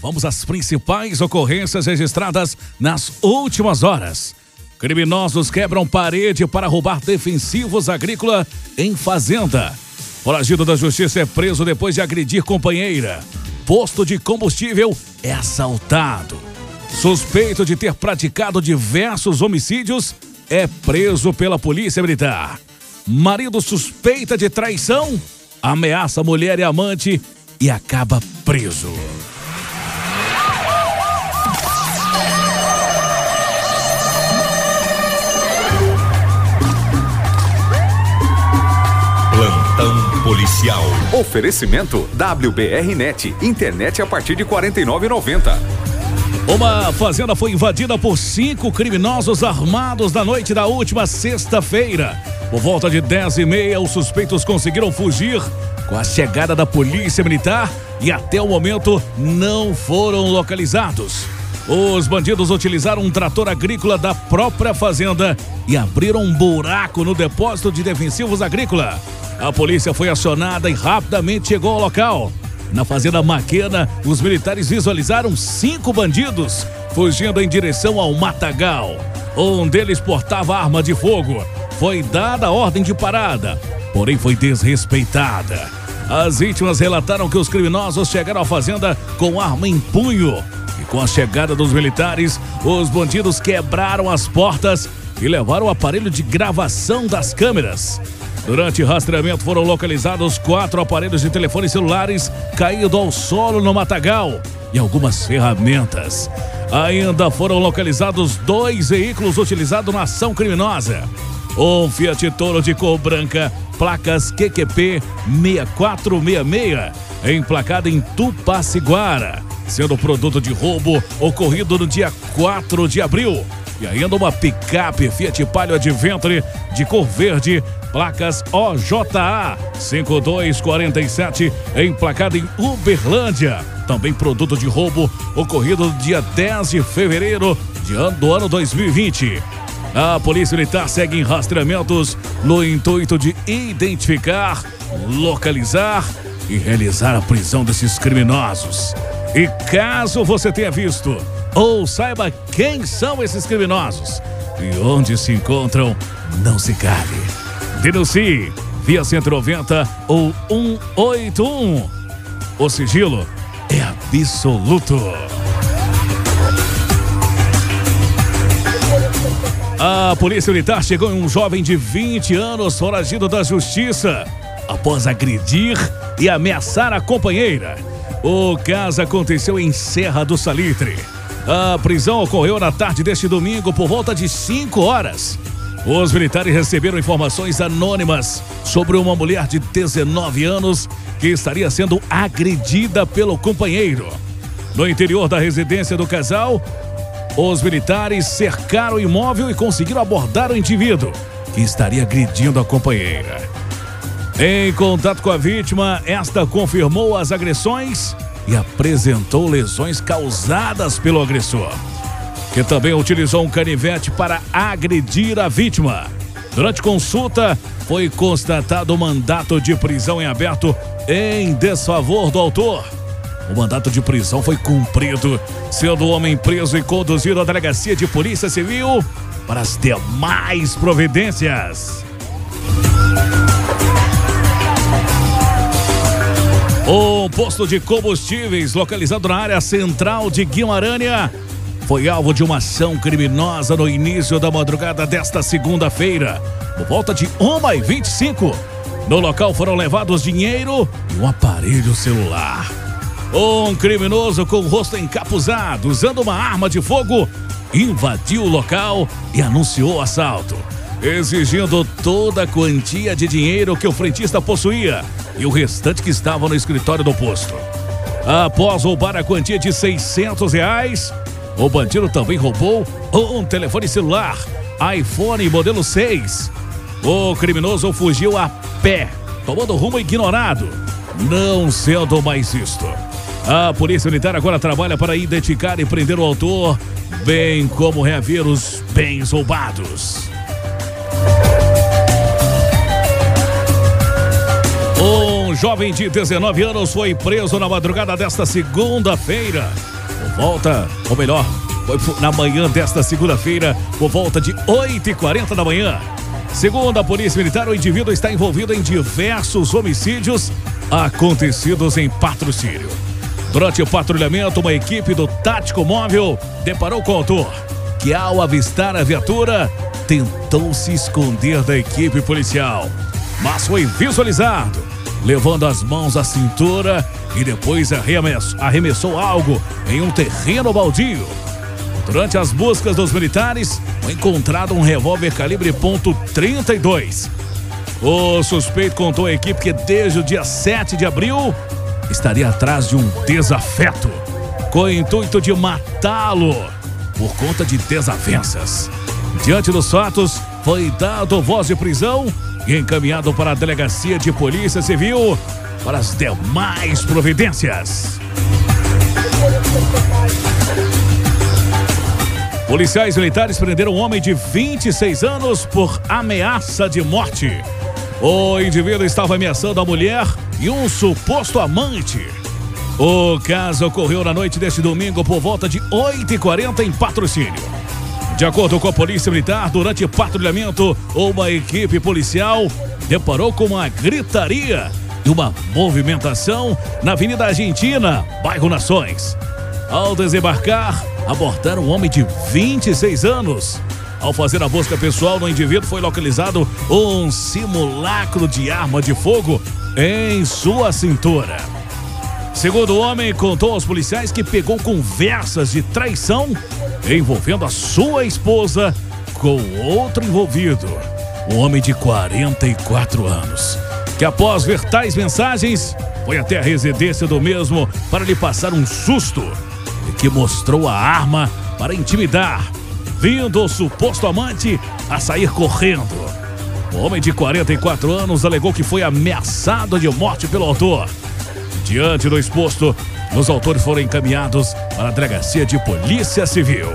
Vamos às principais ocorrências registradas nas últimas horas. Criminosos quebram parede para roubar defensivos agrícola em fazenda. Foragido da justiça é preso depois de agredir companheira. Posto de combustível é assaltado. Suspeito de ter praticado diversos homicídios é preso pela polícia militar. Marido suspeita de traição, ameaça mulher e amante e acaba preso. Policial. Oferecimento WBRnet, internet a partir de 49,90. Uma fazenda foi invadida por cinco criminosos armados na noite da última sexta-feira. Por volta de 10 e meia, os suspeitos conseguiram fugir com a chegada da polícia militar e até o momento não foram localizados. Os bandidos utilizaram um trator agrícola da própria fazenda e abriram um buraco no depósito de defensivos agrícola. A polícia foi acionada e rapidamente chegou ao local. Na fazenda Maquena, os militares visualizaram cinco bandidos fugindo em direção ao matagal. Um deles portava arma de fogo. Foi dada a ordem de parada, porém foi desrespeitada. As vítimas relataram que os criminosos chegaram à fazenda com arma em punho. Com a chegada dos militares, os bandidos quebraram as portas e levaram o aparelho de gravação das câmeras. Durante rastreamento foram localizados quatro aparelhos de telefones celulares caídos ao solo no matagal e algumas ferramentas. Ainda foram localizados dois veículos utilizados na ação criminosa. Um Fiat Toro de cor branca, placas QQP 6466, emplacado em Tupaciguara, sendo produto de roubo ocorrido no dia 4 de abril. E ainda uma picape Fiat Palio Adventure de cor verde, placas OJA 5247, emplacada em Uberlândia. Também produto de roubo ocorrido no dia 10 de fevereiro de ano, do ano 2020. A Polícia Militar segue em rastreamentos no intuito de identificar, localizar e realizar a prisão desses criminosos. E caso você tenha visto ou saiba quem são esses criminosos e onde se encontram, não se cale. Denuncie via 190 ou 181. O sigilo é absoluto. A polícia militar chegou em um jovem de 20 anos foragido da justiça após agredir e ameaçar a companheira. O caso aconteceu em Serra do Salitre. A prisão ocorreu na tarde deste domingo por volta de 5 horas. Os militares receberam informações anônimas sobre uma mulher de 19 anos que estaria sendo agredida pelo companheiro. No interior da residência do casal, os militares cercaram o imóvel e conseguiram abordar o indivíduo que estaria agredindo a companheira. Em contato com a vítima, esta confirmou as agressões e apresentou lesões causadas pelo agressor, que também utilizou um canivete para agredir a vítima. Durante consulta, foi constatado o mandato de prisão em aberto em desfavor do autor. O mandato de prisão foi cumprido, sendo o homem preso e conduzido à delegacia de polícia civil para as demais providências. Um posto de combustíveis localizado na área central de Guimarães foi alvo de uma ação criminosa no início da madrugada desta segunda-feira, por volta de 1h25. No local foram levados dinheiro e um aparelho celular. Um criminoso com o rosto encapuzado, usando uma arma de fogo, invadiu o local e anunciou o assalto, exigindo toda a quantia de dinheiro que o frentista possuía e o restante que estava no escritório do posto. Após roubar a quantia de 600 reais, o bandido também roubou um telefone celular, iPhone modelo 6. O criminoso fugiu a pé, tomando rumo ignorado, não sendo mais visto. A Polícia Militar agora trabalha para identificar e prender o autor, bem como reaver os bens roubados. Jovem de 19 anos foi preso na madrugada desta segunda-feira volta, ou melhor, foi na manhã desta segunda-feira, por volta de 8h40 da manhã. Segundo a Polícia Militar, o indivíduo está envolvido em diversos homicídios acontecidos em patrocínio. Durante o patrulhamento, uma equipe do Tático Móvel deparou com o autor, que ao avistar a viatura, tentou se esconder da equipe policial, mas foi visualizado, levando as mãos à cintura e depois arremessou algo em um terreno baldio. Durante as buscas dos militares, foi encontrado um revólver calibre .32. O suspeito contou à equipe que desde o dia 7 de abril estaria atrás de um desafeto, com o intuito de matá-lo por conta de desavenças. Diante dos fatos, foi dado voz de prisão e encaminhado para a delegacia de polícia civil para as demais providências. Policiais militares prenderam um homem de 26 anos por ameaça de morte. O indivíduo estava ameaçando a mulher e um suposto amante. O caso ocorreu na noite deste domingo por volta de 8h40 em patrocínio. De acordo com a Polícia Militar, durante patrulhamento, uma equipe policial deparou com uma gritaria e uma movimentação na Avenida Argentina, bairro Nações. Ao desembarcar, abordaram um homem de 26 anos. Ao fazer a busca pessoal no indivíduo, foi localizado um simulacro de arma de fogo em sua cintura. Segundo o homem, contou aos policiais que pegou conversas de traição envolvendo a sua esposa com outro envolvido, um homem de 44 anos, que após ver tais mensagens, foi até a residência do mesmo para lhe passar um susto e que mostrou a arma para intimidar, vindo o suposto amante a sair correndo. O homem de 44 anos alegou que foi ameaçado de morte pelo autor. Diante do exposto, os autores foram encaminhados para a delegacia de polícia civil.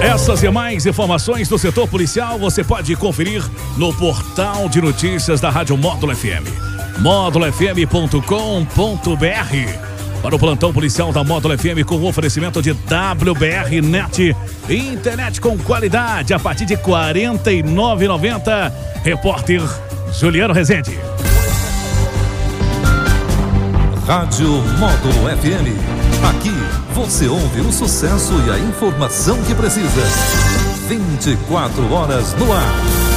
Essas e mais informações do setor policial você pode conferir no portal de notícias da Rádio Módulo FM, módulofm.com.br. Para o plantão policial da Módulo FM com oferecimento de WBR Net, internet com qualidade a partir de R$ 49,90. Repórter Juliano Rezende. Rádio Módulo FM. Aqui você ouve o sucesso e a informação que precisa. 24 horas no ar.